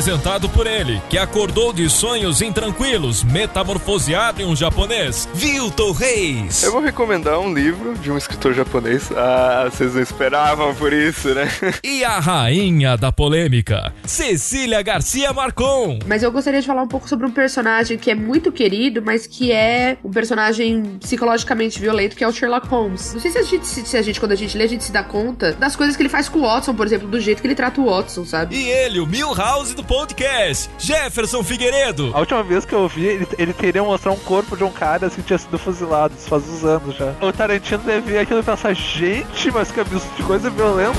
Apresentado por ele, que acordou de sonhos intranquilos, metamorfoseado em um japonês, Vilton Reis. Eu vou recomendar um livro de um escritor japonês. Ah, vocês não esperavam por isso, né? e a rainha da polêmica, Cecília Garcia Marcon. Mas eu gostaria de falar um pouco sobre um personagem que é muito querido, mas que é um personagem psicologicamente violento, que é o Sherlock Holmes. Não sei se a gente, se a gente quando a gente lê, a gente se dá conta das coisas que ele faz com o Watson, por exemplo, do jeito que ele trata o Watson, sabe? E ele, o Milhouse do podcast, Jefferson Figueiredo. A última vez que eu vi, ele, ele queria mostrar um corpo de um cara assim que tinha sido fuzilado, isso faz uns anos já. O Tarantino deve ver aquilo e pensar, gente, mas que absurdo de coisa violenta.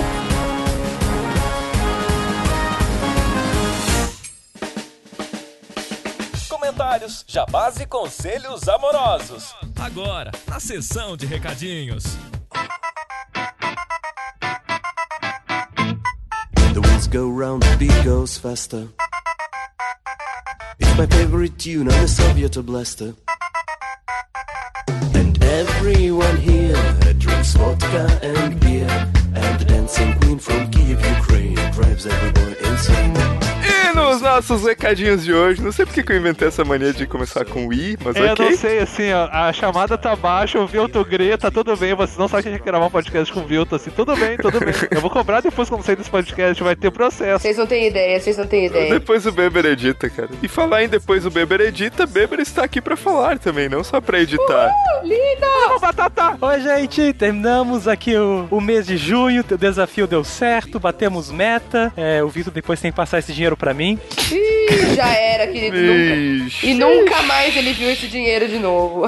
Comentários, jabás e conselhos amorosos. Agora, na sessão de recadinhos. Go round, the beat goes faster. It's my favorite tune on the Soviet blaster. And everyone here drinks vodka and beer. And the dancing queen from Kiev, Ukraine drives every boy insane. E nos nossos recadinhos de hoje, não sei porque que eu inventei essa mania de começar com I, mas eu ok. Eu não sei, assim, ó, a chamada tá baixa, o Vilto grita, tudo bem, vocês não sabem que a gente gravar um podcast com o Vilto, assim, tudo bem, tudo bem. Eu vou cobrar depois quando sair desse podcast, vai ter processo. Vocês não têm ideia, vocês não têm ideia. Depois o Beber edita, cara. E falar em depois o Beber edita, Beber está aqui pra falar também, não só pra editar. Uh, linda! batata! Oi, gente, terminamos aqui o, o mês de junho, o desafio deu certo, batemos meta, é, o Vitor depois tem que passar esse dinheiro pra mim. Ih, já era, querido. Nunca. E nunca mais ele viu esse dinheiro de novo.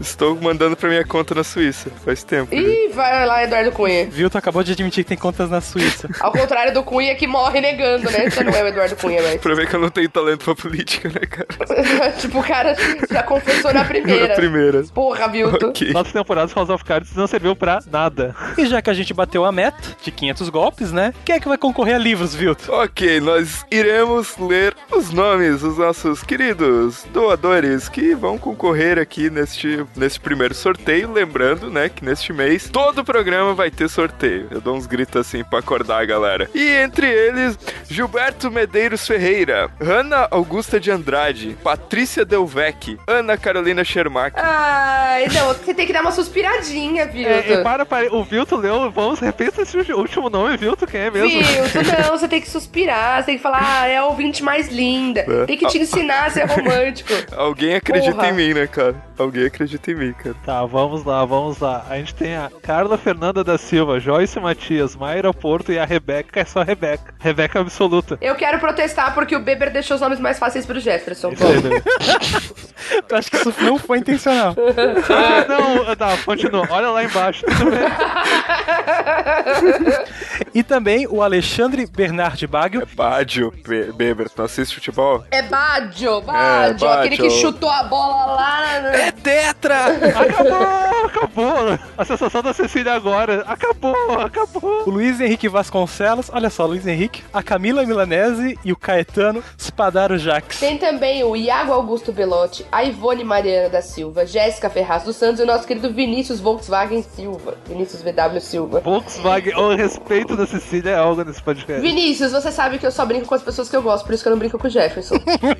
Estou mandando pra minha conta na Suíça. Faz tempo. Ih, vai lá, Eduardo Cunha. Viu, tu acabou de admitir que tem contas na Suíça. Ao contrário do Cunha que morre negando, né? Você não é o Eduardo Cunha, velho. pra ver que eu não tenho talento pra política, né, cara? tipo, o cara já confessou na primeira. Na primeira. Porra, Vilto. Okay. Nossa temporada de House of Cards não serviu pra nada. E já que a gente bateu a meta de 500 golpes, né? Quem é que vai concorrer a livros, Vilto? Ok, nós iremos ler os nomes dos nossos queridos doadores que vão concorrer aqui neste, neste primeiro sorteio. Lembrando, né, que neste mês todo o programa vai ter sorteio. Eu dou uns gritos assim pra acordar a galera. E entre eles, Gilberto Medeiros Ferreira, Ana Augusta de Andrade, Patrícia Delvec, Ana Carolina Schermack. Ai, não, você tem que dar uma suspiradinha, Vilto. É, para, para, o Vilto leu, vamos, repita esse último nome, Vilto, quem é mesmo? Vilto, não, você tem que suspirar, você tem que falar, ah, é a ouvinte mais linda. É. Tem que te ensinar a ser romântico. Alguém acredita Porra. em mim, né, cara? Alguém acredita em mim, cara. Tá, vamos lá, vamos lá. A gente tem a Carla Fernanda da Silva, Joyce Matias, Mayra Porto e a Rebeca, é só Rebeca. Rebeca absoluta. Eu quero protestar porque o Beber deixou os nomes mais fáceis pro Jefferson. Eu acho que isso não foi intencional. ah, não, tá, continua. Olha lá embaixo, tudo bem. e também o Alexandre Bernard Baggio. É Baggio, Be Beber, tu assiste futebol? É Baggio, Baggio, é, aquele que chutou a bola lá. É Tetra! Acabou, acabou. A sensação da Cecília agora. Acabou, acabou. O Luiz Henrique Vasconcelos, olha só, Luiz Henrique, a Camila Milanese e o Caetano Spadaro Jax. Tem também o Iago Augusto Belotti, a Ivone Mariana da Silva, Jéssica Ferraz dos Santos e o nosso querido Vinícius Volkswagen Silva. Vinícius VW Silva. Volkswagen, o respeito da Cecília é algo nesse podcast. Vinícius, você sabe que eu só brinco com as pessoas que eu gosto, por isso que eu não brinco com o Jefferson.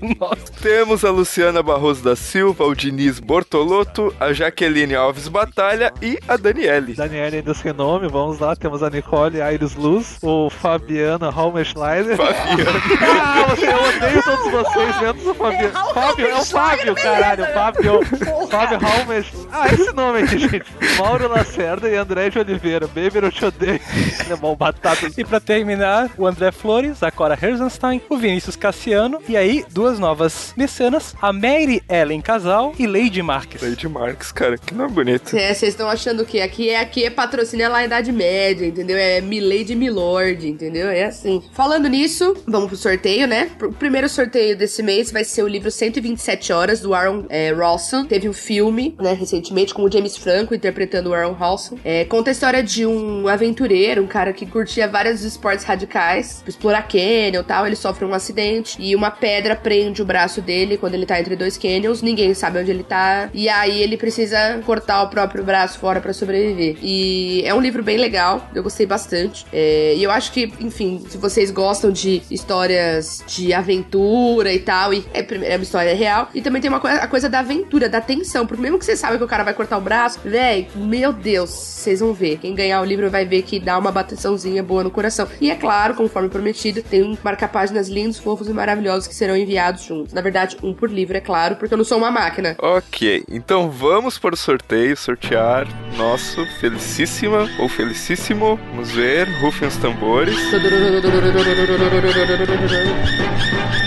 Temos a Luciana Barroso da Silva, o Diniz Bortolotto, a Jaqueline Alves Batalha e a Daniele. Daniele ainda sem nome, vamos lá. Temos a Nicole Aires Luz, o Fabiana Halmerschleider. Fabiana. ah, eu odeio todos vocês, menos o Fabiano. É, Fábio, é o Fábio, caralho. Fábio. Fábio Halmers. Ah, esse nome aqui, gente. Mauro Lacerda e André de Oliveira. Baby, eu te odeio. É bom, batata. E pra terminar, o André Flores, a Cora Herzenstein, o Vinícius Cassiano e aí duas novas mecenas, a Mary Ellen Casal e Lady Marques. Lady Marques, cara, que nome bonito. É, vocês estão achando o quê? Aqui é, aqui é patrocínio lá na Idade Média, entendeu? É Milady Milord, entendeu? É assim. Falando nisso, vamos pro sorteio, né? O primeiro sorteio desse mês vai ser o livro 127 Horas, do Aaron é, Rawson. Teve um filme, né, recentemente com o James Franco interpretando o Aaron Halson. É, conta a história de um aventureiro, um cara que curtia vários esportes radicais, explorar canyon e tal. Ele sofre um acidente e uma pedra prende o braço dele quando ele tá entre dois canyons. Ninguém sabe onde ele tá. E aí ele precisa cortar o próprio braço fora para sobreviver. E é um livro bem legal, eu gostei bastante. É, e eu acho que, enfim, se vocês gostam de histórias de aventura e tal, e é, é uma história real. E também tem uma coisa, a coisa da aventura, da tensão. Porque mesmo que você sabe que o cara vai cortar o braço, véi, meu Deus, vocês vão ver. Quem ganhar o livro vai ver que dá uma bateçãozinha boa no coração. E é claro, conforme prometido, tem um marca-páginas lindos, fofos e maravilhosos que serão enviados juntos. Na verdade, um por livro, é claro, porque eu não sou uma máquina. Ok, então vamos para o sorteio, sortear nosso felicíssima ou felicíssimo. Vamos ver, rufem os tambores.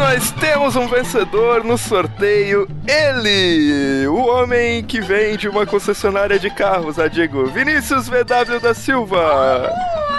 Nós temos um vencedor no sorteio, ele, o homem que vem de uma concessionária de carros, a Diego Vinícius VW da Silva.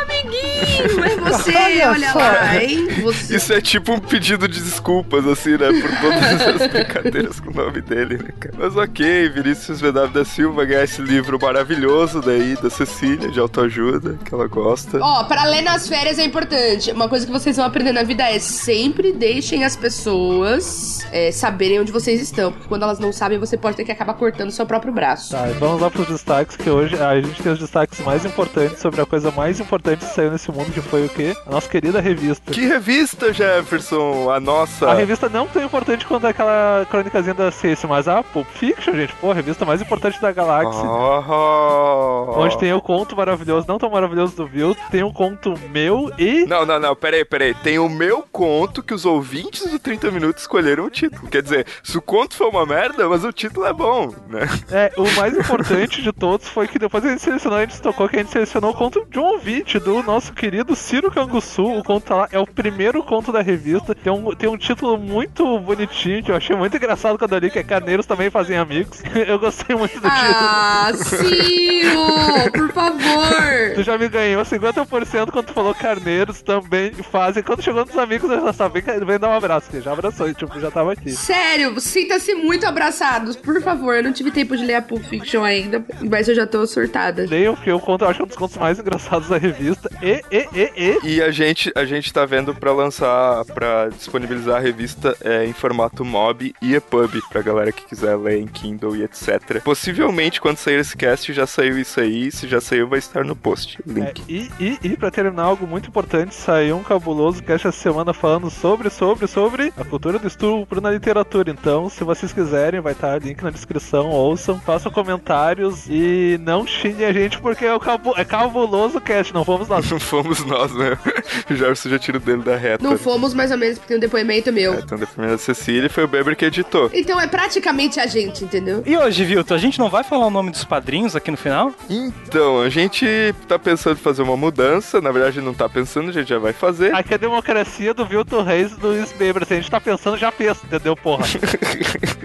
Amiguinho, é você, Olha olha, só. lá, hein? Você. Isso é tipo um pedido de desculpas, assim, né? Por todas as brincadeiras com o nome dele, né, cara? Mas ok, Vinícius VW da Silva ganhar esse livro maravilhoso daí da Cecília, de autoajuda, que ela gosta. Ó, pra ler nas férias é importante. Uma coisa que vocês vão aprender na vida é sempre deixem as pessoas é, saberem onde vocês estão. Porque quando elas não sabem, você pode ter que acabar cortando seu próprio braço. Tá, e vamos lá pros destaques, que hoje a gente tem os destaques mais importantes sobre a coisa mais importante que saiu nesse mundo, que foi o quê? A nossa querida revista. Que revista, Jefferson? A nossa. A revista não tão importante quanto aquela crônicazinha da Ciência, mas a Pulp Fiction, gente, pô, a revista mais importante da galáxia. Oh. Onde tem o conto maravilhoso, não tão maravilhoso do Bill, tem um conto meu e. Não, não, não, peraí, peraí. Tem o meu conto que os ouvintes do 30 Minutos escolheram o título. Quer dizer, se o conto foi uma merda, mas o título é bom, né? É, o mais importante de todos foi que depois a gente selecionou, a gente tocou que a gente selecionou o conto de um ouvinte do nosso querido Ciro Canguçu. O conto tá lá, é o primeiro conto da revista. Tem um, tem um título muito bonitinho, que eu achei muito engraçado quando eu li, que é Carneiros também fazem amigos. Eu gostei muito do título. Ah, Ciro! Por favor! Tu já me ganhou 50% quando tu falou carneiros também fazem. Quando chegou nos amigos, eu já sabia que vem dar um abraço, que já abraçou, e, tipo, já tava aqui. Sério, sinta-se muito abraçados. Por favor, eu não tive tempo de ler a Pulp Fiction ainda, mas eu já tô surtada. Leiam, porque eu conto, eu acho um dos contos mais engraçados da revista. E, e, e, e. E a gente, a gente tá vendo pra lançar, pra disponibilizar a revista é, em formato MOB e EPUB, pra galera que quiser ler em Kindle e etc. Possivelmente, quando sair esse cast, já saiu isso aí. Se já saiu, vai estar no post. É, Link. e, e, e pra terminar, algo muito importante, saiu um cabuloso cast essa semana falando sobre, sobre, sobre a cultura do estupro na literatura. Então, se vocês quiserem, vai estar link na descrição, ouçam, façam comentários e não xinguem a gente porque é, o cabu é cabuloso cast, não fomos nós. Não fomos nós, né? O Jarvis já tira o dele da reta. Não fomos mais ou menos porque tem um depoimento meu. É, então, depoimento da Cecília foi o Beber que editou. Então é praticamente a gente, entendeu? E hoje, Vilton, a gente não vai falar o nome dos padrinhos aqui no final? Então, a gente tá pensando em fazer uma mudança. Na verdade, não tá pensando, a gente já vai fazer. Aqui é a democracia do Vilton Reis e do Luiz Beber. Se a gente tá pensando, já fez, entendeu, porra?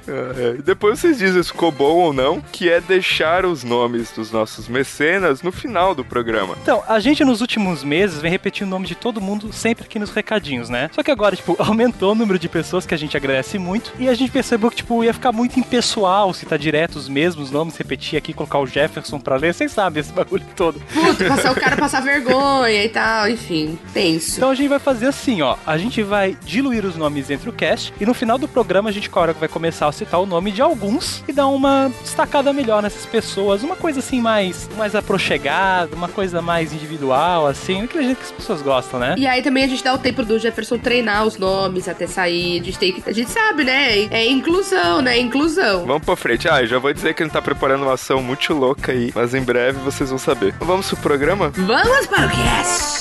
É, e depois vocês dizem se ficou bom ou não, que é deixar os nomes dos nossos mecenas no final do programa. Então, a gente nos últimos meses vem repetindo o nome de todo mundo sempre aqui nos recadinhos, né? Só que agora, tipo, aumentou o número de pessoas que a gente agradece muito e a gente percebeu que, tipo, ia ficar muito impessoal se tá direto os mesmos nomes, repetir aqui, colocar o Jefferson pra ler. Vocês sabem esse bagulho todo. Puto, passar o cara passar vergonha e tal, enfim, tenso. Então a gente vai fazer assim, ó. A gente vai diluir os nomes entre o cast e no final do programa a gente, com a hora que vai começar a citar o nome de alguns e dar uma destacada melhor nessas pessoas. Uma coisa assim mais, mais aproxegada, uma coisa mais individual, assim, aquele jeito que pessoas gostam, né? E aí também a gente dá o tempo do Jefferson treinar os nomes até sair. A gente tem que. A gente sabe, né? É inclusão, né? Inclusão. Vamos pra frente. Ah, eu já vou dizer que ele tá preparando uma ação muito louca aí, mas em breve vocês vão saber. Vamos pro programa? Vamos para o cast!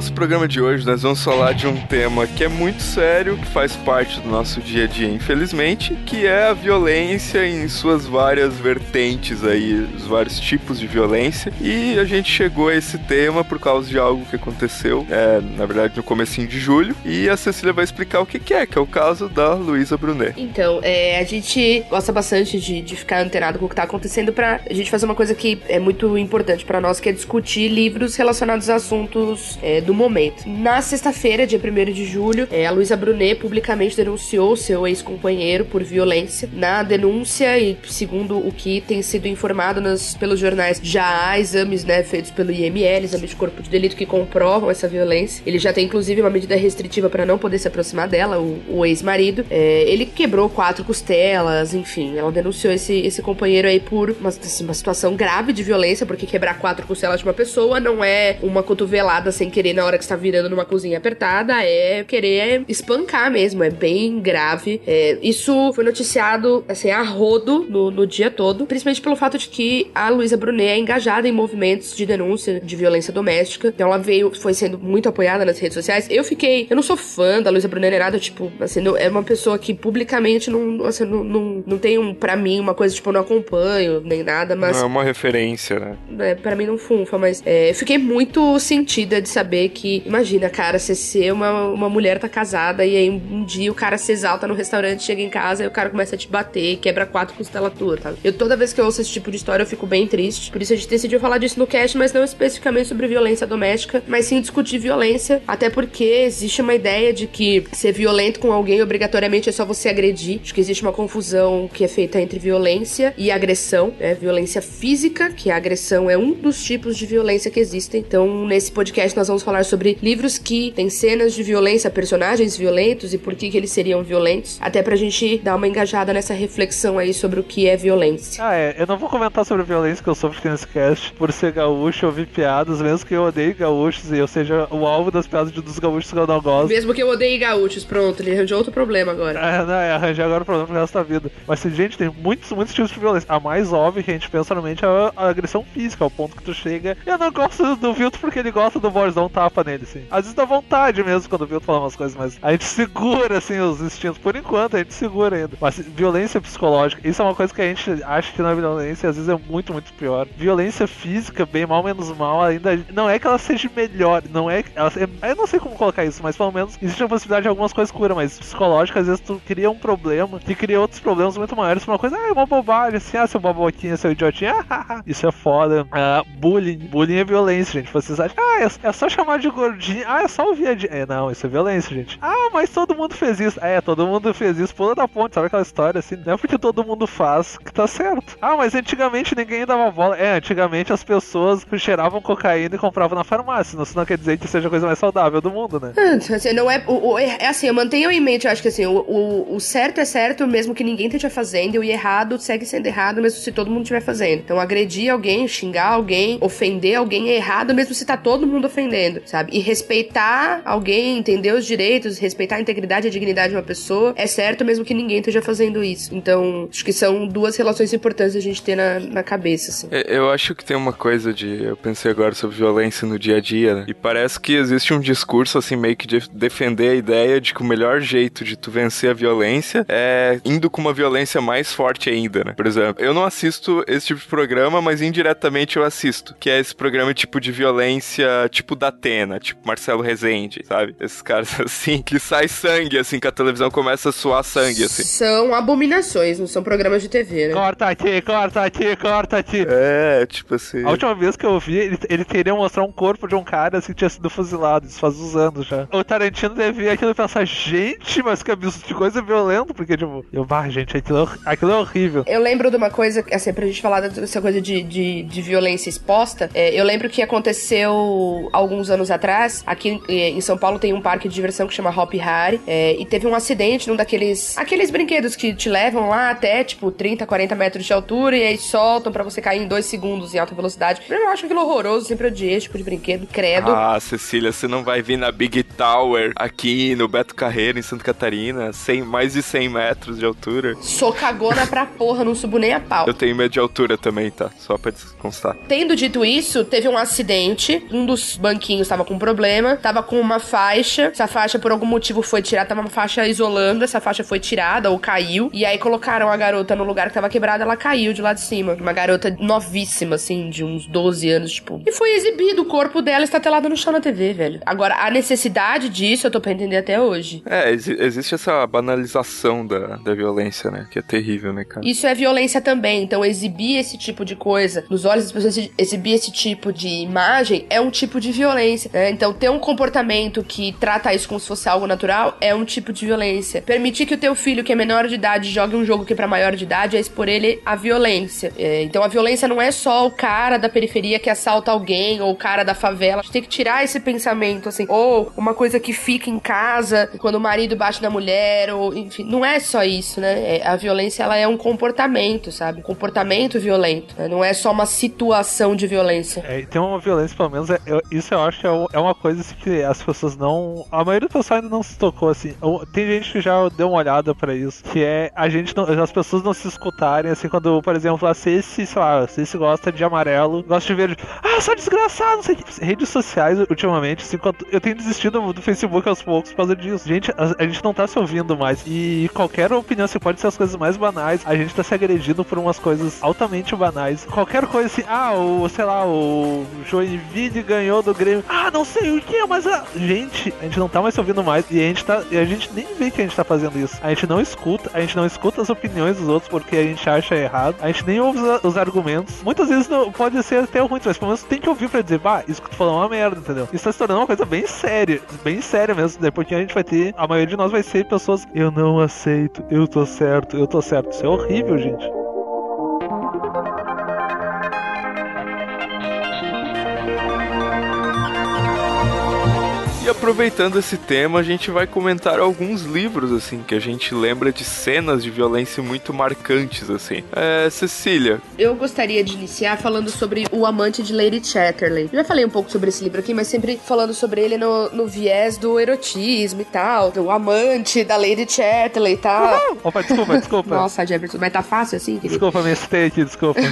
Nosso programa de hoje, nós vamos falar de um tema que é muito sério, que faz parte do nosso dia a dia, infelizmente, que é a violência em suas várias vertentes aí, os vários tipos de violência. E a gente chegou a esse tema por causa de algo que aconteceu, é, na verdade, no comecinho de julho. E a Cecília vai explicar o que, é, que é o caso da Luísa Brunet. Então, é, a gente gosta bastante de, de ficar antenado com o que tá acontecendo pra gente fazer uma coisa que é muito importante pra nós, que é discutir livros relacionados a assuntos é, do momento. Na sexta-feira, dia 1 de julho, é, a Luísa Brunet publicamente denunciou seu ex-companheiro por violência. Na denúncia, e segundo o que tem sido informado nos, pelos jornais, já há exames né, feitos pelo IML, exames de corpo de delito, que comprovam essa violência. Ele já tem, inclusive, uma medida restritiva para não poder se aproximar dela, o, o ex-marido. É, ele quebrou quatro costelas, enfim. Ela denunciou esse, esse companheiro aí por uma, assim, uma situação grave de violência, porque quebrar quatro costelas de uma pessoa não é uma cotovelada sem querer na hora que está virando numa cozinha apertada, é querer espancar mesmo, é bem grave. É, isso foi noticiado, assim, a rodo no, no dia todo, principalmente pelo fato de que a Luísa Brunet é engajada em movimentos de denúncia de violência doméstica. Então ela veio, foi sendo muito apoiada nas redes sociais. Eu fiquei, eu não sou fã da Luísa Brunet, nem nada, tipo, assim, não, é uma pessoa que publicamente não, assim, não, não, não tem um, pra mim uma coisa, tipo, eu não acompanho, nem nada, mas. Não é uma referência, né? É, pra mim não funfa, mas é, fiquei muito sentida de saber que, imagina, cara, você ser uma, uma mulher tá casada e aí um dia o cara se exalta no restaurante, chega em casa e o cara começa a te bater, quebra quatro costelas tuas, tá? Eu toda vez que eu ouço esse tipo de história eu fico bem triste. Por isso a gente decidiu falar disso no cast, mas não especificamente sobre violência doméstica, mas sim discutir violência, até porque existe uma ideia de que ser violento com alguém obrigatoriamente é só você agredir. Acho que existe uma confusão que é feita entre violência e agressão, né? Violência física, que a agressão é um dos tipos de violência que existem. Então, nesse podcast nós vamos falar sobre livros que têm cenas de violência, personagens violentos e por que, que eles seriam violentos, até pra gente dar uma engajada nessa reflexão aí sobre o que é violência. Ah, é. Eu não vou comentar sobre a violência que eu sofro aqui nesse cast por ser gaúcho, ouvir piadas, mesmo que eu odeie gaúchos e eu seja o alvo das piadas de- dos gaúchos que eu não gosto. Mesmo que eu odeie gaúchos, pronto, ele arranjou outro problema agora. É, não, é arranjar agora o problema pro resto da vida. Mas, gente, tem muitos, muitos tipos de violência. A mais óbvia que a gente pensa normalmente é a, a agressão física, ao ponto que tu chega. Eu não gosto do Vilto porque ele gosta do Boris, dá um tapa nele, assim. Às vezes dá vontade mesmo quando o Vilto fala umas coisas, mas a gente segura, assim, os instintos. Por enquanto, a gente segura ainda. Mas violência psicológica, isso é uma coisa que a gente acha que não é violência, às vezes é muito, muito pior. Violência física, bem mal, menos mal, ainda. Não é que ela seja melhor, não é. Ela, eu não sei como colocar isso, mas pelo menos existe a possibilidade de algumas coisas cura, mas psicológica, às vezes tu cria um problema que cria outros problemas muito maiores uma coisa, ah, é uma bobagem, assim, ah, seu baboquinha, seu idiotinha, ah, ah, ah. isso é foda. Ah, bullying, bullying é violência, gente. Vocês acham, ah, é, é só chamar de gordinho, ah, é só o viadinho. É, não, isso é violência, gente. Ah, mas todo mundo fez isso. É, todo mundo fez isso, pula da ponte, sabe aquela história assim? Não é porque todo mundo faz que tá certo. Ah, mas antigamente ninguém dava bola. É, antigamente as pessoas cheiravam cocaína e compravam na farmácia. Isso não quer dizer que seja a coisa mais saudável do mundo, né? Assim, não é, o, o- é assim, eu mantenho em mente, eu acho que assim, o, o, o certo é certo mesmo que ninguém esteja fazendo, e o errado segue sendo errado mesmo se todo mundo estiver fazendo. Então, agredir alguém, xingar alguém, ofender alguém é errado mesmo se tá todo mundo ofendendo, sabe? E respeitar alguém, entender os direitos, respeitar a integridade e a dignidade de uma pessoa é certo mesmo que ninguém esteja fazendo isso. Então, acho que são duas relações importantes a gente ter na, na cabeça, assim. É, Eu acho que tem uma coisa de. Eu pensei agora sobre violência no dia a dia, né? E parece que existe um discurso, assim, meio que de defender a ideia de que o melhor jeito de tu vencer a violência é indo com uma violência mais forte ainda, né? Por exemplo, eu não assisto esse tipo de programa, mas indiretamente eu assisto. Que é esse programa tipo de violência, tipo da Tipo Marcelo Rezende, sabe? Esses caras assim, que sai sangue, assim, que a televisão começa a suar sangue, assim. São abominações, não são programas de TV, né? Corta aqui, corta aqui, corta aqui. É, tipo assim. A última vez que eu vi, ele, ele queria mostrar um corpo de um cara assim, que tinha sido fuzilado. Isso faz uns anos já. O Tarantino deve ver aquilo e pensar, gente, mas que absurdo de coisa violenta. Porque, tipo, eu, bah, gente, aquilo, é aquilo é horrível. Eu lembro de uma coisa, assim, pra gente falar dessa coisa de, de, de violência exposta. é, eu lembro que aconteceu alguns anos atrás. Aqui em, em São Paulo tem um parque de diversão que chama Hop Hari. é, e teve um acidente num daqueles. Aqueles brinquedos que te levam lá até, tipo, 30, 40 metros de altura e aí soltam pra você cair em dois segundos em alta velocidade. Eu acho aquilo horroroso, sempre odiei esse tipo de brinquedo. Credo. Ah, Cecília, você não vai vir na Big Tower aqui no Beto Carreiro, em Santa Catarina, 100, mais de 100 metros de altura. Sou cagona pra porra, não subo nem a pau. Eu tenho medo de altura também, tá? Só pra constar. Tendo dito isso, teve um acidente. Um dos banquinhos estava com um problema, tava com uma faixa, essa faixa por algum motivo foi tirada, tava uma faixa isolando, essa faixa foi tirada ou caiu, e aí colocaram a garota no lugar que tava quebrada, ela caiu de lá de cima. Uma garota novíssima, assim, de uns 12 anos, tipo. E foi exibido, o corpo dela estatelado no chão na TV, velho. Agora, a necessidade disso eu tô pra entender até hoje. É, exi- existe essa banalização da, da violência, né? Que é terrível, né, cara? Isso é violência também. Então, exibir esse tipo de coisa nos olhos das pessoas, exibir esse tipo de imagem é um tipo de violência. Né? Então, ter um comportamento que trata isso como se fosse algo natural é um tipo de violência. Permitir que o teu filho, que é menor de idade, jogue um jogo que é pra maior de idade é expor ele à violência. É, então, a violência não é só o cara da periferia que assalta alguém ou o cara da favela. A gente tem que tirar esse pensamento, assim, ou uma coisa que fica em casa quando o marido bate na mulher, ou enfim, não é só isso, né? É, a violência ela é um comportamento, sabe? Um comportamento violento. né? Não é só uma situação de violência. É, tem uma violência, pelo menos, é- eu- isso eu acho que é, é uma coisa assim, que as pessoas não. A maioria do pessoal ainda não se tocou assim. Tem gente que já deu uma olhada pra isso, que é a gente não, as pessoas não se escutarem, assim, quando, por exemplo, a Ceci, sei lá, Ceci gosta de amarelo, gosta de verde. Ah, sou desgraçado, não sei o que. Redes sociais, ultimamente, assim, eu tenho desistido do Facebook aos poucos por causa disso. Gente, a, a gente não tá se ouvindo mais. E qualquer opinião, assim, pode ser as coisas mais banais. A gente tá se agredindo por umas coisas altamente banais. Qualquer coisa assim, ah, o, sei lá, o Joinville ganhou do Grêmio. Ah, não sei o que, mas a. Gente, a gente não tá mais ouvindo mais. E a gente tá. E a gente nem vê que a gente tá fazendo isso. A gente não escuta, a gente não escuta as opiniões dos outros porque a gente acha errado. A gente nem ouve os, os argumentos. Muitas vezes não, pode ser até ruim, mas pelo menos tem que ouvir pra dizer, bah, isso que tu falou é uma merda, entendeu? Isso tá se tornando uma coisa bem séria. Bem séria mesmo. né? Porque a gente vai ter. A maioria de nós vai ser pessoas. Eu não aceito, eu tô certo, eu tô certo. Isso é horrível, gente. Aproveitando esse tema, a gente vai comentar alguns livros, assim, que a gente lembra de cenas de violência muito marcantes, assim. É, Cecília, Eu gostaria de iniciar falando sobre O Amante de Lady Chatterley. Já falei um pouco sobre esse livro aqui, mas sempre falando sobre ele no, no viés do erotismo e tal. O amante da Lady Chatterley, tá? Opa, desculpa, desculpa. Nossa, Jefferson, mas tá fácil assim, querido? Desculpa, aqui, desculpa.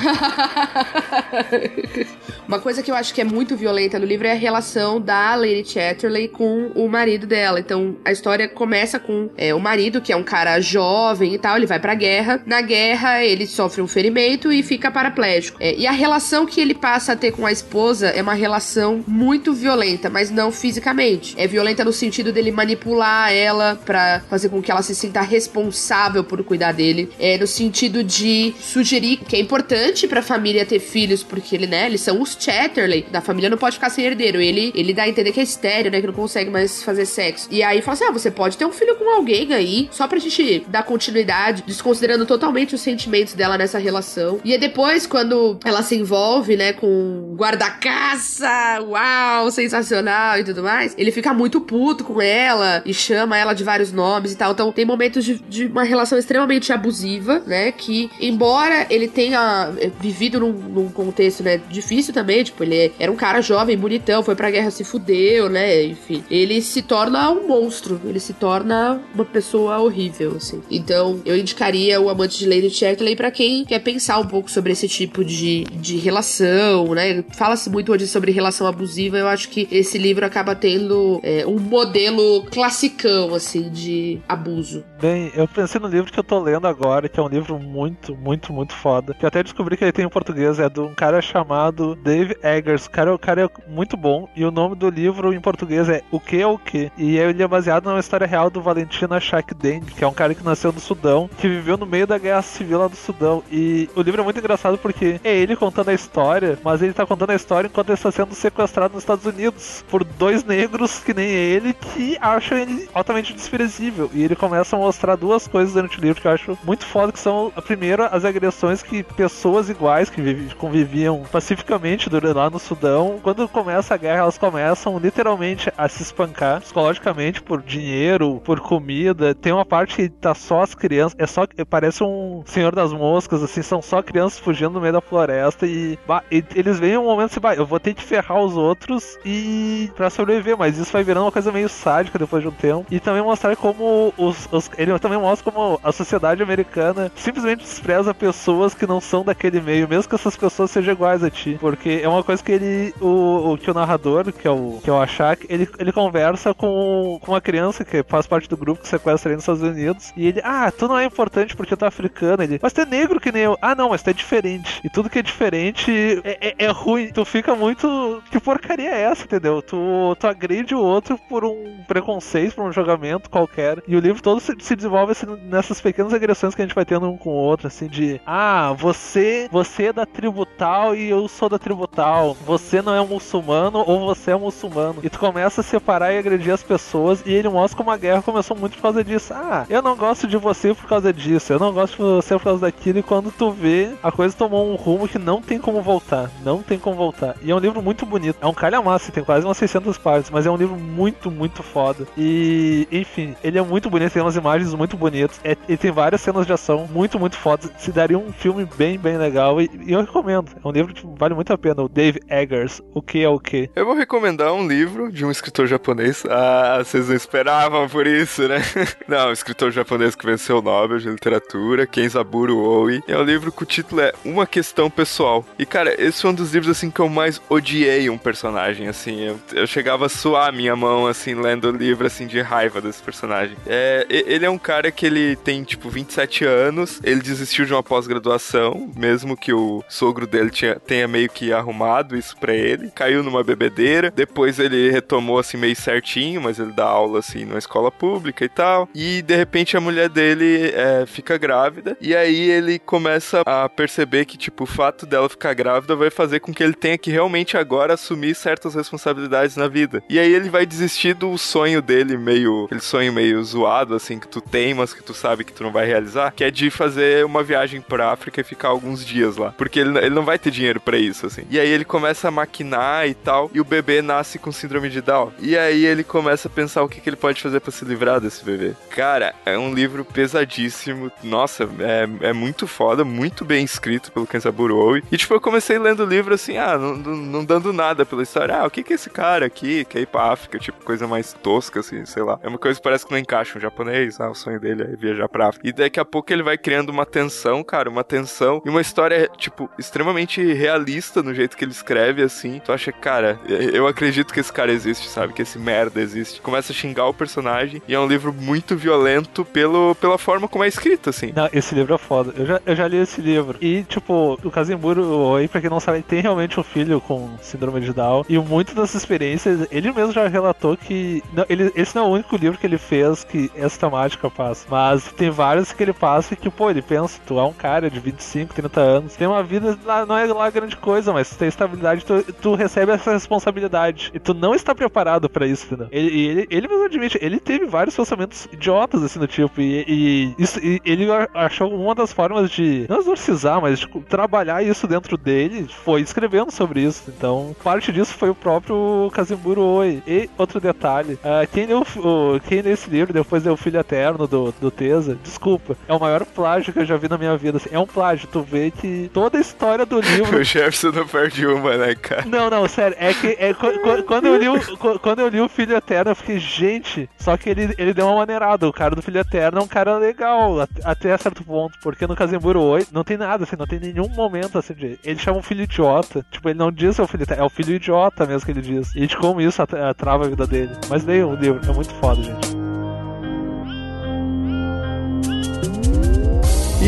Uma coisa que eu acho que é muito violenta no livro é a relação da Lady Chatterley com o marido dela. Então, a história começa com é, o marido, que é um cara jovem e tal, ele vai pra guerra. Na guerra, ele sofre um ferimento e fica paraplégico. É, e a relação que ele passa a ter com a esposa é uma relação muito violenta, mas não fisicamente. É violenta no sentido dele manipular ela pra fazer com que ela se sinta responsável por cuidar dele. É no sentido de sugerir que é importante pra família ter filhos, porque ele, né, eles são os Chatterley. Da família não pode ficar sem herdeiro. Ele, ele dá a entender que é estéreo, né, que não consegue mais fazer sexo. E aí fala assim: ah, você pode ter um filho com alguém aí, só pra gente dar continuidade, desconsiderando totalmente os sentimentos dela nessa relação. E aí depois, quando ela se envolve, né, com guarda-caça, uau, sensacional e tudo mais, ele fica muito puto com ela e chama ela de vários nomes e tal. Então tem momentos de, de uma relação extremamente abusiva, né, que embora ele tenha eh, vivido num, num contexto, né, difícil também, tipo, ele era um cara jovem, bonitão, foi pra guerra, se fudeu, né, enfim. Ele se torna um monstro, ele se torna uma pessoa horrível, assim. Então, eu indicaria o Amante de Lady Chatterley pra quem quer pensar um pouco sobre esse tipo de, de relação, né? Fala-se muito hoje sobre relação abusiva, eu acho que esse livro acaba tendo é, um modelo classicão, assim, de abuso. Bem, eu pensei no livro que eu tô lendo agora, que é um livro muito, muito, muito foda. Que eu até descobri que ele tem em português, é de um cara chamado Dave Eggers. Cara, o cara é muito bom. E o nome do livro em português é O Que é o Que? E ele é baseado numa história real do Valentina Achak Deng, que é um cara que nasceu no Sudão, que viveu no meio da guerra civil lá do Sudão. E o livro é muito engraçado porque é ele contando a história, mas ele tá contando a história enquanto ele está sendo sequestrado nos Estados Unidos por dois negros que nem ele, que acham ele altamente desprezível. E ele começa a mostrar duas coisas durante o livro que eu acho muito foda, que são, a primeira, as agressões que pessoas iguais, que vivi- conviviam pacificamente lá no Sudão, quando começa a guerra, elas começam literalmente a se espancar psicologicamente por dinheiro, por comida. Tem uma parte que tá só as crianças, é só parece um Senhor das Moscas, assim, são só crianças fugindo no meio da floresta e, bah, e eles veem um momento assim, bah, eu vou ter que ferrar os outros e para sobreviver, mas isso vai virando uma coisa meio sádica depois de um tempo. E também mostrar como os, os ele também mostra como a sociedade americana simplesmente despreza pessoas que não são daquele meio, mesmo que essas pessoas sejam iguais a ti, porque é uma coisa que ele o, o que o narrador, que é o que é o Ashak, ele, ele conversa com, com uma criança que faz parte do grupo que sequestra ele nos Estados Unidos e ele, ah, tu não é importante porque tu é africano, ele, mas tu é negro que nem eu. Ah, não, mas tu é diferente. E tudo que é diferente é, é, é ruim. Tu fica muito. Que porcaria é essa, entendeu? Tu, tu agride o outro por um preconceito, por um julgamento qualquer. E o livro todo se, se desenvolve assim, nessas pequenas agressões que a gente vai tendo um com o outro, assim, de ah, você, você é da tribo tal e eu sou da tribo tal. Você não é muçulmano ou você é muçulmano. E tu começa a separar e agredir as pessoas. E ele mostra como a guerra começou muito por causa disso. Ah, eu não gosto de você por causa disso. Eu não gosto de você por causa daquilo. E quando tu vê, a coisa tomou um rumo que não tem como voltar. Não tem como voltar. E é um livro muito bonito. É um calhamaço, tem quase umas 600 páginas. Mas é um livro muito, muito foda. E, enfim, ele é muito bonito. Tem umas imagens muito bonitas. É, ele tem várias cenas de ação muito, muito fodas. Se daria um filme bem, bem legal. E, e eu recomendo. É um livro que vale muito a pena. O Dave Eggers. O que é o que? Eu vou recomendar um livro de um escritor japonês. Ah, vocês não esperavam por isso, né? Não, escritor japonês que venceu o Nobel de Literatura, Kenzaburo Oi. É um livro que o título é Uma Questão Pessoal. E, cara, esse foi um dos livros, assim, que eu mais odiei um personagem, assim. Eu, eu chegava a suar a minha mão, assim, lendo o livro, assim, de raiva desse personagem. É, ele é um cara que ele tem, tipo, 27 anos, ele desistiu de uma pós-graduação, mesmo que o sogro dele tinha, tenha meio que arrumado isso pra ele. Caiu numa bebedeira, depois ele retomou, assim, meio certinho, mas ele dá aula, assim, numa escola pública e tal. E, de repente, a mulher dele é, fica grávida, e aí ele começa a perceber que, tipo, o fato dela ficar grávida vai fazer com que ele tenha que realmente agora assumir certas responsabilidades na vida. E aí ele vai desistir do sonho dele, meio. aquele sonho meio zoado, assim, que tu tem, mas que tu sabe que tu não vai realizar, que é de fazer uma viagem pra África e ficar alguns dias lá. Porque ele, ele não vai ter dinheiro para isso, assim. E aí ele começa a maquinar e tal, e o bebê nasce com síndrome de Down. E aí ele começa a pensar o que, que ele pode fazer para se livrar desse bebê. Cara, é um livro pesadíssimo. Nossa, é, é muito foda, muito bem escrito pelo Kenzaburo. E tipo, eu comecei lendo o livro assim, ah, não, não, dando nada pela história. Ah, o que que é esse cara aqui quer ir pra África? Tipo, coisa mais tosca, assim, sei lá. É uma coisa que parece que não encaixa um japonês. Ah, o sonho dele é viajar pra África. E daqui a pouco ele vai criando uma tensão, cara, uma tensão. E uma história, tipo, extremamente realista no jeito que ele escreve, assim. Tu acha, cara, eu acredito que esse cara existe, sabe? Que esse merda existe. Começa a xingar o personagem. E é um livro muito violento pelo, pela forma como é escrito, assim. Não, esse livro é foda. Eu já, eu já li esse livro. E, tipo, o Kazimburo, aí, pra quem não sabe, tem realmente um filho com síndrome de Down. E muito das experiências, ele mesmo já relatou que. Não, ele, esse não é o único livro que ele fez que essa temática passa. Mas tem vários que ele passa que, pô, ele pensa, tu é um cara de 25, 30 anos, tem uma vida não é lá grande coisa, mas tu tem estabilidade, tu, tu recebe essa responsabilidade. E tu não está preparado pra isso, entendeu? Ele, ele, ele mesmo admite, ele teve vários pensamentos idiotas, assim, do tipo, e, e, isso, e ele achou uma das formas de não exorcizar, mas de trabalhar isso dentro dele foi escrevendo sobre isso. Então, parte disso foi o próprio Kazimburo Oi. E outro detalhe, uh, quem, leu, uh, quem leu esse livro depois leu o Filho Eterno do, do Tesa, desculpa, é o maior plágio que eu já vi na minha vida. Assim, é um plágio, tu vê que toda a história do livro. o Jefferson não perde uma, né, cara? Não, não, sério, é que é, quando, eu li o, quando eu li o Filho Eterno, eu fiquei, gente, só que ele, ele deu uma maneirada. O cara do Filho Eterno é um cara legal, até certo ponto, porque no Kazemburo 8 não tem nada, assim, não tem nenhum momento assim de. Ele chama um filho idiota. Tipo, ele não diz é o filho, é o filho idiota mesmo que ele diz. E de como isso trava a vida dele. Mas leiam o livro, é muito foda, gente.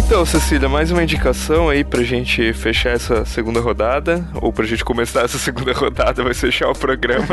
Então, Cecília, mais uma indicação aí pra gente fechar essa segunda rodada, ou pra gente começar essa segunda rodada, vai fechar o programa.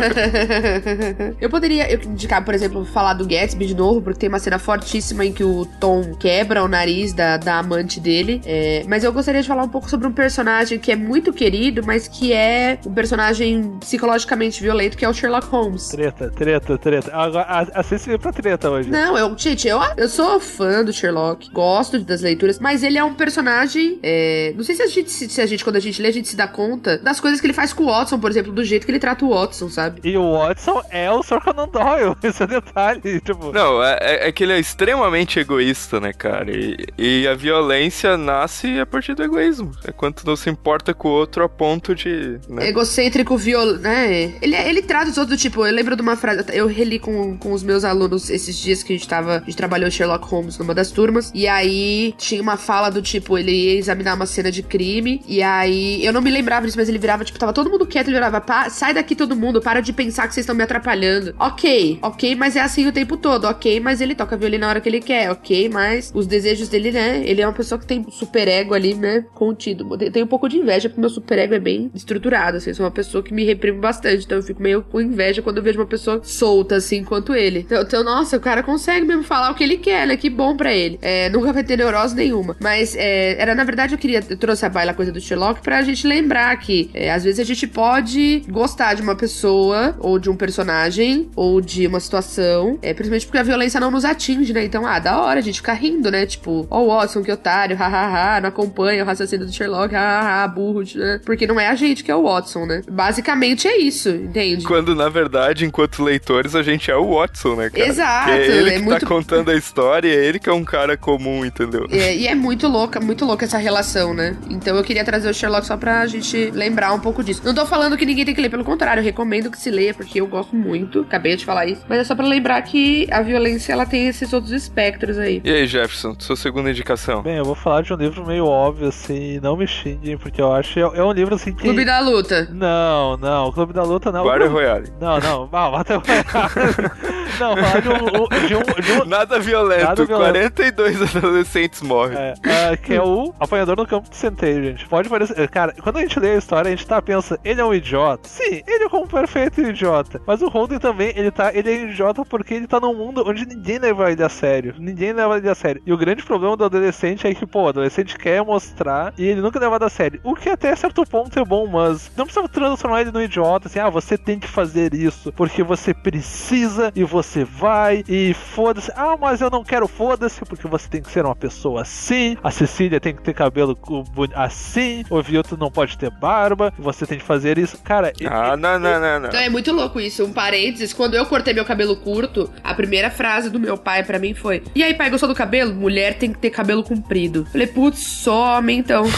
eu poderia indicar, por exemplo, falar do Gatsby de novo, porque tem uma cena fortíssima em que o Tom quebra o nariz da, da amante dele. É, mas eu gostaria de falar um pouco sobre um personagem que é muito querido, mas que é um personagem psicologicamente violento, que é o Sherlock Holmes. Treta, treta, treta. Agora, assiste pra treta hoje. Não, eu, gente, eu, eu sou fã do Sherlock, gosto das leituras coisas, mas ele é um personagem. é, Não sei se a, gente, se a gente, quando a gente lê, a gente se dá conta das coisas que ele faz com o Watson, por exemplo, do jeito que ele trata o Watson, sabe? E o Watson é o Sr. Conan Doyle, esse é o detalhe, tipo... Não, é, é- é que ele é extremamente egoísta, né, cara? E, e a violência nasce a partir do egoísmo. É quando tu não se importa com o outro a ponto de. Né? Egocêntrico, viol... né? Ele, ele trata os outros, tipo, eu lembro de uma frase, eu reli com, com os meus alunos esses dias que a gente tava, a gente trabalhou Sherlock Holmes numa das turmas, e aí tinha uma fala do tipo, ele ia examinar uma cena de crime, e aí, eu não me lembrava disso, mas ele virava, tipo, tava todo mundo quieto, ele virava, "Pa- sai daqui todo mundo, para de pensar que vocês estão me atrapalhando. Ok, ok, mas é assim o tempo todo, ok, mas ele toca violino na hora que ele quer, ok, mas os desejos dele, né, ele é uma pessoa que tem super ego ali, né, contido. Tem um pouco de inveja, porque meu super ego é bem estruturado, assim, sou uma pessoa que me reprime bastante, então eu fico meio com inveja quando eu vejo uma pessoa solta, assim, quanto ele. Então, então, nossa, o cara consegue mesmo falar o que ele quer, né, que bom pra ele. É, nunca vai ter neurose nenhuma. Mas, é, era, na verdade, eu queria, eu trouxe a baila coisa do Sherlock pra gente lembrar que, é, às vezes a gente pode gostar de uma pessoa, ou de um personagem, ou de uma situação, é, principalmente porque a violência não nos atinge, né, então, ah, da hora a gente ficar rindo, né, tipo, ó o Watson, que otário, hahaha, não acompanha o raciocínio do Sherlock, hahaha, burro, né, porque não é a gente que é o Watson, né. Basicamente é isso, entende? Quando, na verdade, enquanto leitores, a gente é o Watson, né, cara? Exato, Que é ele é que muito- tá contando a história, é ele que é um cara comum, entendeu? É, e é muito louca, muito louca essa relação, né? Então eu queria trazer o Sherlock só pra gente lembrar um pouco disso. Não tô falando que ninguém tem que ler, pelo contrário, eu recomendo que se leia, porque eu gosto muito. Acabei de falar isso. Mas é só pra lembrar que a violência, ela tem esses outros espectros aí. E aí, Jefferson, sua segunda indicação? Bem, eu vou falar de um livro meio óbvio, assim, não me xinguem, porque eu acho... É, é um livro, assim, que... Clube da Luta. Não, não, Clube da Luta não. Guarda O Clube- Royale. Não, não, ah, Battle Royale. Não, falar de um, de um, de um, Nada violento. Nada violento. 42 adolescentes morrem. É, ah, que é o apanhador no campo de centeio, gente. Pode parecer. Cara, quando a gente lê a história, a gente tá pensa, ele é um idiota. Sim, ele é como perfeito idiota. Mas o Holden também, ele tá. Ele é idiota porque ele tá num mundo onde ninguém leva ele a sério. Ninguém leva ele a sério. E o grande problema do adolescente é que, pô, o adolescente quer mostrar e ele nunca é levado a sério. O que até certo ponto é bom, mas não precisa transformar ele num idiota, assim, ah, você tem que fazer isso porque você precisa e você vai e foda-se. Ah, mas eu não quero foda-se porque você tem que ser uma pessoa assim. A Cecília tem que ter cabelo assim. O Vilto não pode ter barba. Você tem que fazer isso. Cara, Ah, não, não, não, não. Então é muito louco isso. Um parênteses, quando eu cortei meu cabelo curto, a primeira frase do meu pai pra mim foi: E aí, pai, gostou do cabelo? Mulher tem que ter cabelo comprido. Falei, putz, só homem então.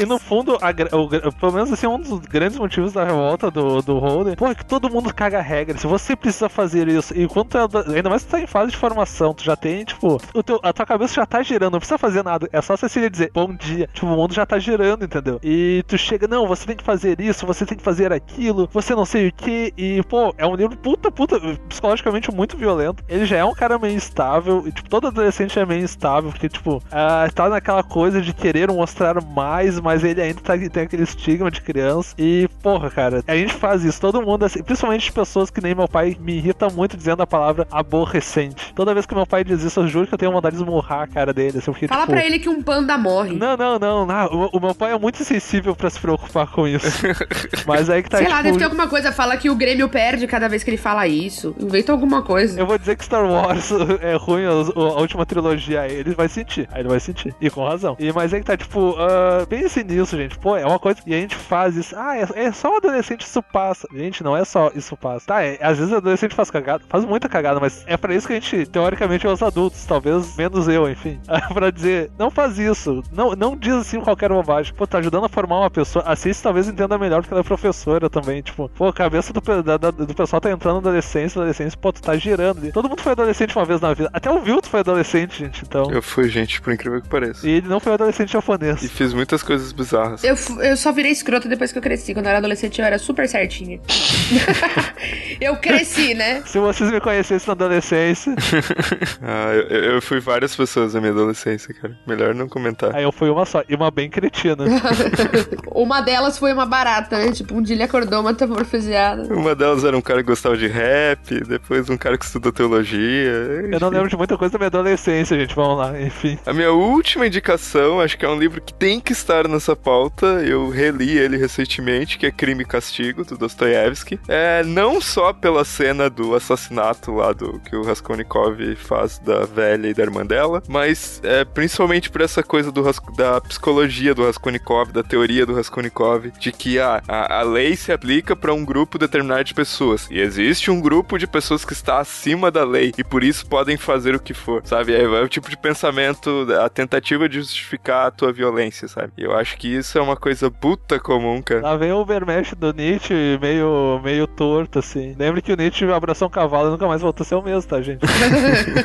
E no fundo, a o pelo menos assim, um dos grandes motivos da revolta do, do Holden, pô, é que todo mundo caga regra. Se você precisa fazer isso, e quando tu é ainda mais que tu tá em fase de formação, tu já tem, tipo, o teu, a tua cabeça já tá girando, não precisa fazer nada. É só a Cecília dizer, bom dia. Tipo, o mundo já tá girando, entendeu? E tu chega, não, você tem que fazer isso, você tem que fazer aquilo, você não sei o que. E, pô, é um livro puta, puta, psicologicamente muito violento. Ele já é um cara meio instável, e, tipo, todo adolescente é meio instável, porque, tipo, ah, tá naquela coisa de querer mostrar mais, mas ele ainda tá, tem aquele estigma de criança. E, porra, cara, a gente faz isso, todo mundo, assim, principalmente pessoas que nem meu pai, me irrita muito dizendo a palavra aborrecente. Toda vez que meu pai diz isso, eu juro que eu tenho vontade de esmurrar a cara dele. Assim, porque, Fala tipo, pra ele que um panda morre. Não, não, não, não. O, o meu pai é muito sensível pra se preocupar com isso. Mas aí que tá, Sei tipo, lá, deve ter alguma coisa. Fala que o Grêmio perde cada vez que ele fala isso. Inventa alguma coisa. Eu vou dizer que Star Wars é ruim, a, a última trilogia, aí ele vai sentir. Aí ele vai sentir. E com razão. E, mas é que tá, tipo, ah, pense nisso, gente. Pô, é uma coisa. E a gente faz isso. Ah, é, é só um adolescente, isso passa. Gente, não é só isso passa. Tá, é, às vezes o adolescente faz cagada, faz muita cagada, mas é pra isso que a gente, teoricamente, é os adultos. Talvez menos eu, enfim. pra dizer, não faz isso. Não, não diz assim qualquer bobagem. Pô, tá ajudando a formar uma pessoa. A Cici talvez entenda melhor porque ela é professora também. Tipo, pô, a cabeça do, da- da- do pessoal tá entrando na adolescência, na adolescência, pô, tu tá girando ali. Todo mundo foi adolescente uma vez na vida. Até o Vilto foi adolescente, gente, então. Eu fui, gente, por incrível que pareça. E ele não foi adolescente E japonês. fiz muitas coisas bizarras. Eu, eu só virei escrota depois que eu cresci. Quando eu era adolescente, eu era super certinha. eu cresci, né? Se vocês me conhecessem na adolescência, Ah, eu, eu fui várias pessoas na minha adolescência, cara. Melhor não comentar. aí eu fui uma só. E uma bem cretina. Uma delas foi uma barata, né? Tipo, um dia ele acordou metamorfoseada. Uma delas era um cara que gostava de rap, depois um cara que estudou teologia. Eu não enfim. lembro de muita coisa da minha adolescência, gente. Vamos lá, enfim. A minha última indicação, acho que é um livro que tem que estar nessa pauta. Eu reli ele recentemente, que é Crime e Castigo, do Dostoiévski. É não só pela cena do assassinato assassinato lá do que o Raskolnikov faz da velha e da irmã dela, mas é, principalmente por essa coisa do, da psicologia do Raskolnikov, da teoria do Raskolnikov, de que ah, a, a lei se aplica para um grupo determinado de pessoas. E existe um grupo de pessoas que está acima da lei e por isso podem fazer o que for, sabe? É, é o tipo de pensamento, a tentativa de justificar a tua violência, sabe? E eu acho que isso é uma coisa puta comum, cara. Lá vem o Vermesh do Nietzsche meio, meio torto, assim. Lembre que o Nietzsche abraçou um cavalo e nunca mais voltou a ser o mesmo, tá, gente?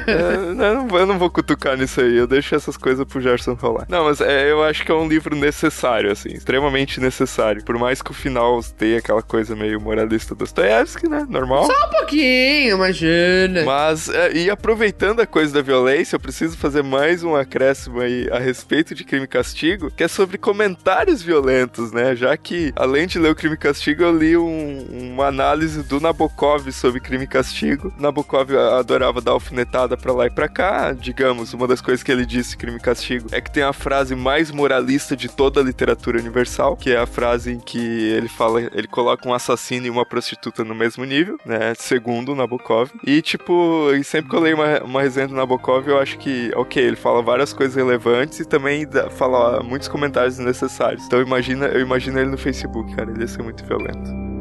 É, eu, não, eu não vou cutucar nisso aí, eu deixo essas coisas pro Gerson falar. Não, mas é, eu acho que é um livro necessário, assim, extremamente necessário. Por mais que o final tenha aquela coisa meio moralista do Dostoiévski, né? Normal. Um pouquinho, imagina. Mas, é, e aproveitando a coisa da violência, eu preciso fazer mais um acréscimo aí a respeito de Crime e Castigo, que é sobre comentários violentos, né? Já que, além de ler o Crime e Castigo, eu li um- uma análise do Nabokov sobre Crime e Castigo. Nabokov adorava dar alfinetada pra lá e pra cá. Digamos, uma das coisas que ele disse Crime e Castigo é que tem a frase mais moralista de toda a literatura universal, que é a frase em que ele fala, ele coloca um assassino e uma prostituta no mesmo nível, né? Segundo Nabokov. E, tipo, sempre que eu leio uma, uma resenha do Nabokov, eu acho que, ok, ele fala várias coisas relevantes e também dá- fala muitos comentários desnecessários. Então imagina, eu imagino ele no Facebook, cara, ele ia ser muito violento.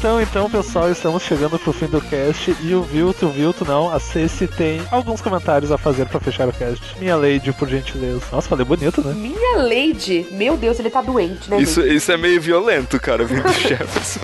Então, então, pessoal, estamos chegando pro fim do cast e o Vilto, o Vilto não, a Ceci tem alguns comentários a fazer pra fechar o cast. Minha Lady, por gentileza. Nossa, falei bonito, né? Minha Lady, meu Deus, ele tá doente, né? Isso, isso é meio violento, cara, vindo do Jefferson.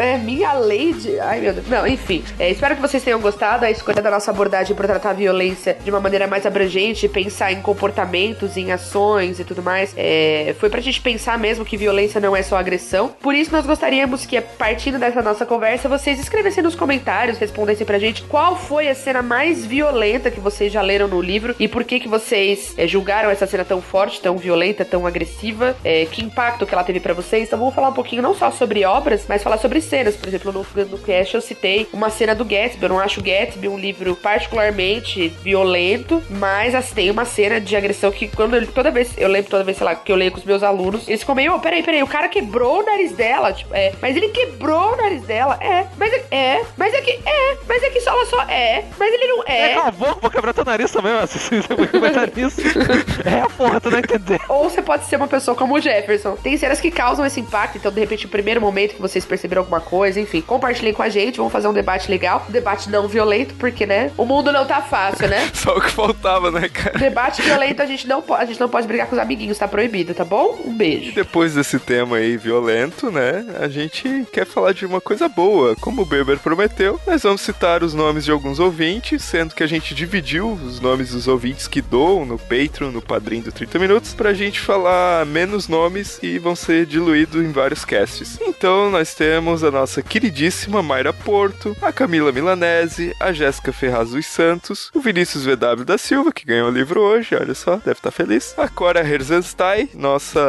É, minha Lady. Ai, meu Deus. Não, enfim. É, espero que vocês tenham gostado. A escolha da nossa abordagem para tratar a violência de uma maneira mais abrangente, pensar em comportamentos, em ações e tudo mais. É, foi pra gente pensar mesmo que violência não é só agressão. Por isso, nós gostaríamos que, partindo dessa nossa conversa, vocês escrevessem nos comentários, respondessem pra gente qual foi a cena mais violenta que vocês já leram no livro e por que que vocês é, julgaram essa cena tão forte, tão violenta, tão agressiva, é, que impacto que ela teve pra vocês. Então vamos falar um pouquinho não só sobre obras, mas falar sobre cenas. Por exemplo, no, no cast eu citei uma cena do Gatsby. Eu não acho Gatsby um livro particularmente violento, mas assim, tem uma cena de agressão que quando ele, toda vez, eu lembro toda vez, sei lá, que eu leio com os meus alunos, eles ficam meio, oh, peraí, peraí, o cara quebrou o nariz dela, tipo, é, mas ele quebrou o nariz dela, é, mas é, é, mas é que, é, mas é que só ela só é, mas ele não É, é. cala a boca, vou quebrar teu nariz também, mas você vai quebrar nariz. É, porra, tu não entendeu. Ou você pode ser uma pessoa como o Jefferson. Tem cenas que causam esse impacto, então de repente o primeiro momento que vocês perceberam alguma coisa, enfim, compartilhem com a gente, vamos fazer um debate legal, um debate não violento, porque né, o mundo não tá fácil, né? Só o que faltava, né, cara? Debate violento a gente não pode, a gente não pode brigar com os amiguinhos, tá proibido, tá bom? Um beijo. Depois desse tema aí violento, né? A gente quer falar de uma coisa boa. Como o Beber prometeu, nós vamos citar os nomes de alguns ouvintes, sendo que a gente dividiu os nomes dos ouvintes que doam no Patreon, no Padrim do 30 Minutos, pra gente falar menos nomes e vão ser diluídos em vários casts. Então nós temos a nossa queridíssima Mayra Porto, a Camila Milanese, a Jéssica Ferraz dos Santos, o Vinícius VW da Silva, que ganhou o livro hoje, olha só, deve estar feliz. A Cora Herzenstein, nossa,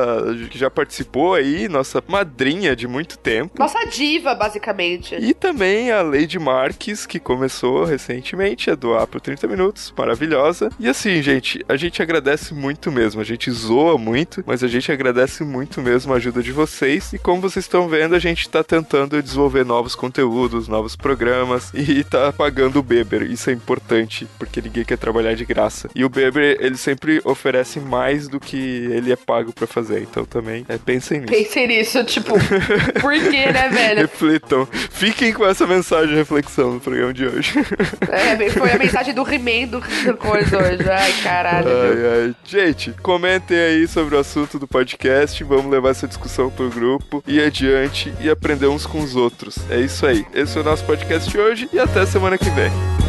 que já participou aí, nossa madrinha de muito tempo. Nossa diva, basicamente. E também a Lady Marques, que começou recentemente a doar por 30 minutos, maravilhosa. E assim, gente, a gente agradece muito mesmo, a gente zoa muito, mas a gente agradece muito mesmo a ajuda de vocês. E como vocês estão vendo, a gente tá tentando desenvolver novos conteúdos, novos programas e tá pagando o Beber. Isso é importante, porque ninguém quer trabalhar de graça. E o Beber, ele sempre oferece mais do que ele é pago pra fazer. Então também, é, pensem nisso. Pensei nisso, tipo, por quê, né, velho? Reflitam. Fiquem com essa mensagem de reflexão no programa de hoje. É, foi a mensagem do He-Man do, coisa hoje. Ai, caralho. Ai, ai. Gente, comentem aí sobre o assunto do podcast. Vamos levar essa discussão pro grupo e adiante e aprender uns com os outros. É isso aí. Esse é o nosso podcast de hoje e até semana que vem.